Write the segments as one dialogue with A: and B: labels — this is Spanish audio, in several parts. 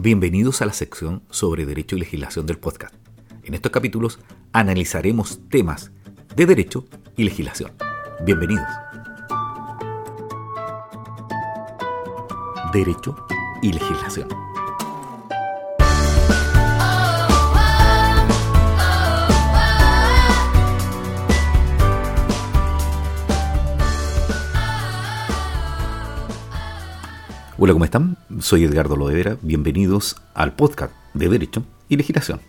A: Bienvenidos a la sección sobre Derecho y Legislación del podcast. En estos capítulos analizaremos temas de Derecho y Legislación. Bienvenidos. Derecho y Legislación. Hola, ¿cómo están? Soy Edgardo Lodevera. Bienvenidos al podcast de Derecho y Legislación.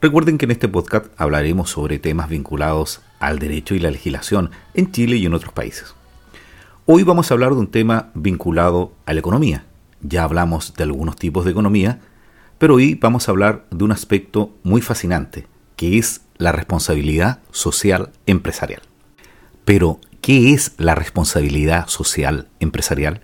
A: Recuerden que en este podcast hablaremos sobre temas vinculados al derecho y la legislación en Chile y en otros países. Hoy vamos a hablar de un tema vinculado a la economía. Ya hablamos de algunos tipos de economía, pero hoy vamos a hablar de un aspecto muy fascinante, que es la responsabilidad social empresarial. Pero, ¿qué es la responsabilidad social empresarial?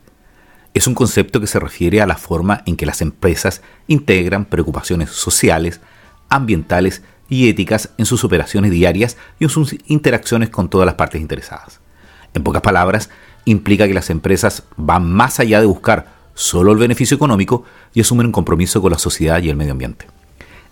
A: Es un concepto que se refiere a la forma en que las empresas integran preocupaciones sociales, ambientales y éticas en sus operaciones diarias y en sus interacciones con todas las partes interesadas. En pocas palabras, implica que las empresas van más allá de buscar solo el beneficio económico y asumen un compromiso con la sociedad y el medio ambiente.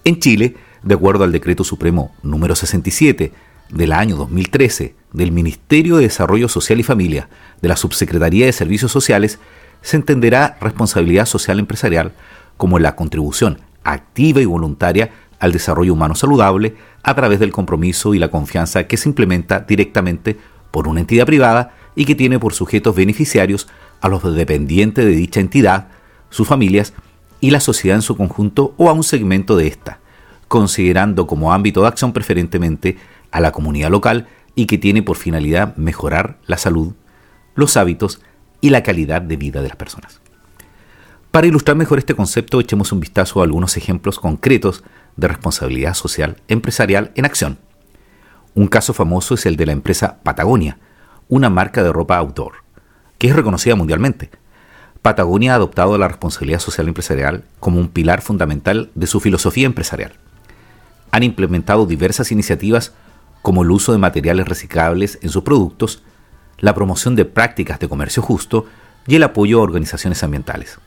A: En Chile, de acuerdo al Decreto Supremo número 67 del año 2013 del Ministerio de Desarrollo Social y Familia de la Subsecretaría de Servicios Sociales, se entenderá responsabilidad social empresarial como la contribución activa y voluntaria al desarrollo humano saludable a través del compromiso y la confianza que se implementa directamente por una entidad privada y que tiene por sujetos beneficiarios a los dependientes de dicha entidad, sus familias y la sociedad en su conjunto o a un segmento de ésta, considerando como ámbito de acción preferentemente a la comunidad local y que tiene por finalidad mejorar la salud, los hábitos y la calidad de vida de las personas. Para ilustrar mejor este concepto, echemos un vistazo a algunos ejemplos concretos de responsabilidad social empresarial en acción. Un caso famoso es el de la empresa Patagonia, una marca de ropa outdoor, que es reconocida mundialmente. Patagonia ha adoptado la responsabilidad social empresarial como un pilar fundamental de su filosofía empresarial. Han implementado diversas iniciativas como el uso de materiales reciclables en sus productos la promoción de prácticas de comercio justo y el apoyo a organizaciones ambientales.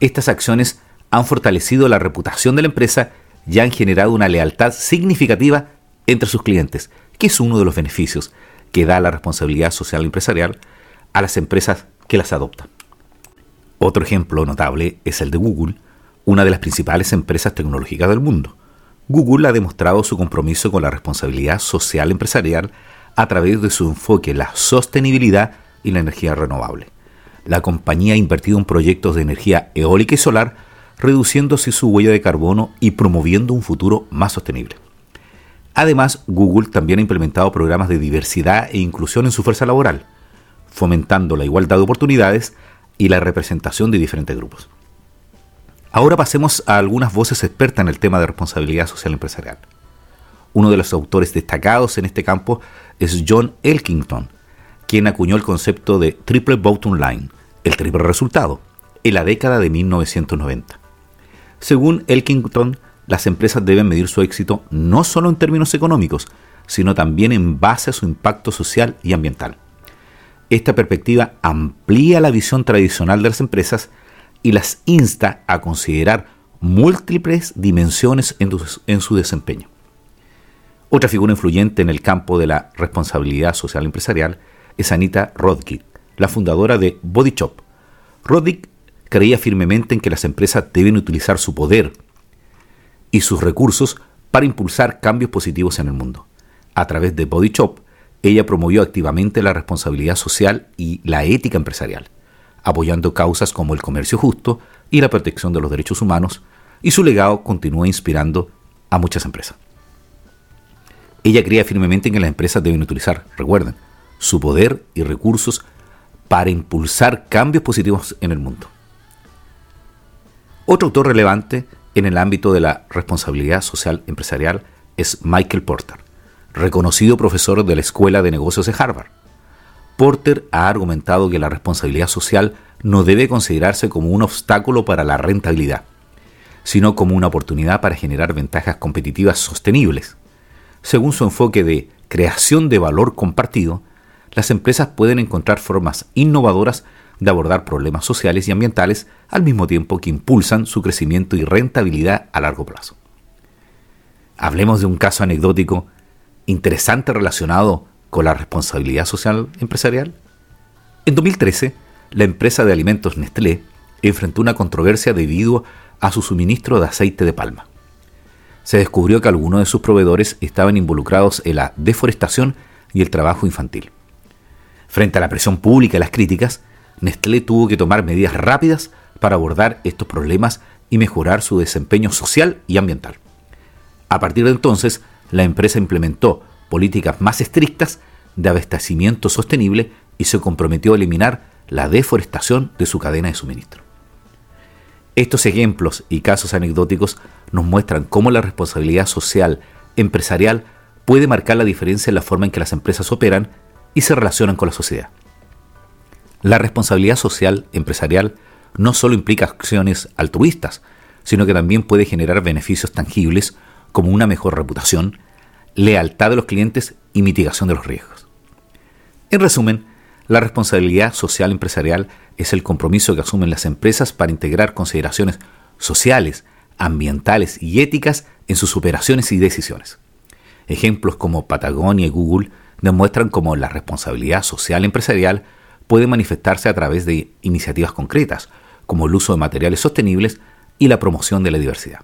A: Estas acciones han fortalecido la reputación de la empresa y han generado una lealtad significativa entre sus clientes, que es uno de los beneficios que da la responsabilidad social empresarial a las empresas que las adoptan. Otro ejemplo notable es el de Google, una de las principales empresas tecnológicas del mundo. Google ha demostrado su compromiso con la responsabilidad social empresarial a través de su enfoque en la sostenibilidad y la energía renovable. La compañía ha invertido en proyectos de energía eólica y solar, reduciéndose su huella de carbono y promoviendo un futuro más sostenible. Además, Google también ha implementado programas de diversidad e inclusión en su fuerza laboral, fomentando la igualdad de oportunidades y la representación de diferentes grupos. Ahora pasemos a algunas voces expertas en el tema de responsabilidad social empresarial. Uno de los autores destacados en este campo es John Elkington, quien acuñó el concepto de triple bottom line, el triple resultado, en la década de 1990. Según Elkington, las empresas deben medir su éxito no solo en términos económicos, sino también en base a su impacto social y ambiental. Esta perspectiva amplía la visión tradicional de las empresas y las insta a considerar múltiples dimensiones en, su desempeño. Otra figura influyente en el campo de la responsabilidad social empresarial es Anita Roddick, la fundadora de Body Shop. Roddick creía firmemente en que las empresas deben utilizar su poder y sus recursos para impulsar cambios positivos en el mundo. A través de Body Shop, ella promovió activamente la responsabilidad social y la ética empresarial, apoyando causas como el comercio justo y la protección de los derechos humanos, y su legado continúa inspirando a muchas empresas. Ella creía firmemente en que las empresas deben utilizar, recuerden, su poder y recursos para impulsar cambios positivos en el mundo. Otro autor relevante en el ámbito de la responsabilidad social empresarial es Michael Porter, reconocido profesor de la Escuela de Negocios de Harvard. Porter ha argumentado que la responsabilidad social no debe considerarse como un obstáculo para la rentabilidad, sino como una oportunidad para generar ventajas competitivas sostenibles. Según su enfoque de creación de valor compartido, las empresas pueden encontrar formas innovadoras de abordar problemas sociales y ambientales al mismo tiempo que impulsan su crecimiento y rentabilidad a largo plazo. Hablemos de un caso anecdótico interesante relacionado con la responsabilidad social empresarial. En 2013, la empresa de alimentos Nestlé enfrentó una controversia debido a su suministro de aceite de palma. Se descubrió que algunos de sus proveedores estaban involucrados en la deforestación y el trabajo infantil. Frente a la presión pública y las críticas, Nestlé tuvo que tomar medidas rápidas para abordar estos problemas y mejorar su desempeño social y ambiental. A partir de entonces, la empresa implementó políticas más estrictas de abastecimiento sostenible y se comprometió a eliminar la deforestación de su cadena de suministro. Estos ejemplos y casos anecdóticos nos muestran cómo la responsabilidad social empresarial puede marcar la diferencia en la forma en que las empresas operan y se relacionan con la sociedad. La responsabilidad social empresarial no solo implica acciones altruistas, sino que también puede generar beneficios tangibles como una mejor reputación, lealtad de los clientes y mitigación de los riesgos. En resumen, la responsabilidad social empresarial es el compromiso que asumen las empresas para integrar consideraciones sociales, ambientales y éticas en sus operaciones y decisiones. Ejemplos como Patagonia y Google demuestran cómo la responsabilidad social empresarial puede manifestarse a través de iniciativas concretas, como el uso de materiales sostenibles y la promoción de la diversidad.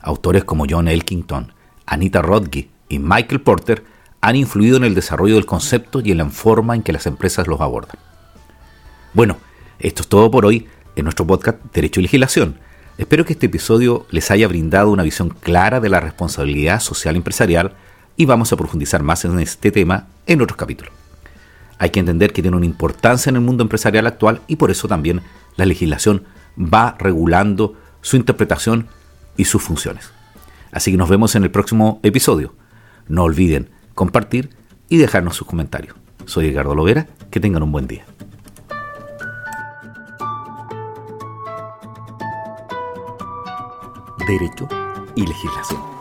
A: Autores como John Elkington, Anita Rodge y Michael Porter han influido en el desarrollo del concepto y en la forma en que las empresas los abordan. Bueno, esto es todo por hoy en nuestro podcast Derecho y Legislación. Espero que este episodio les haya brindado una visión clara de la responsabilidad social empresarial y vamos a profundizar más en este tema en otros capítulos. Hay que entender que tiene una importancia en el mundo empresarial actual y por eso también la legislación va regulando su interpretación y sus funciones. Así que nos vemos en el próximo episodio. No olviden compartir y dejarnos sus comentarios. Soy Edgardo Lovera, que tengan un buen día. Derecho y legislación.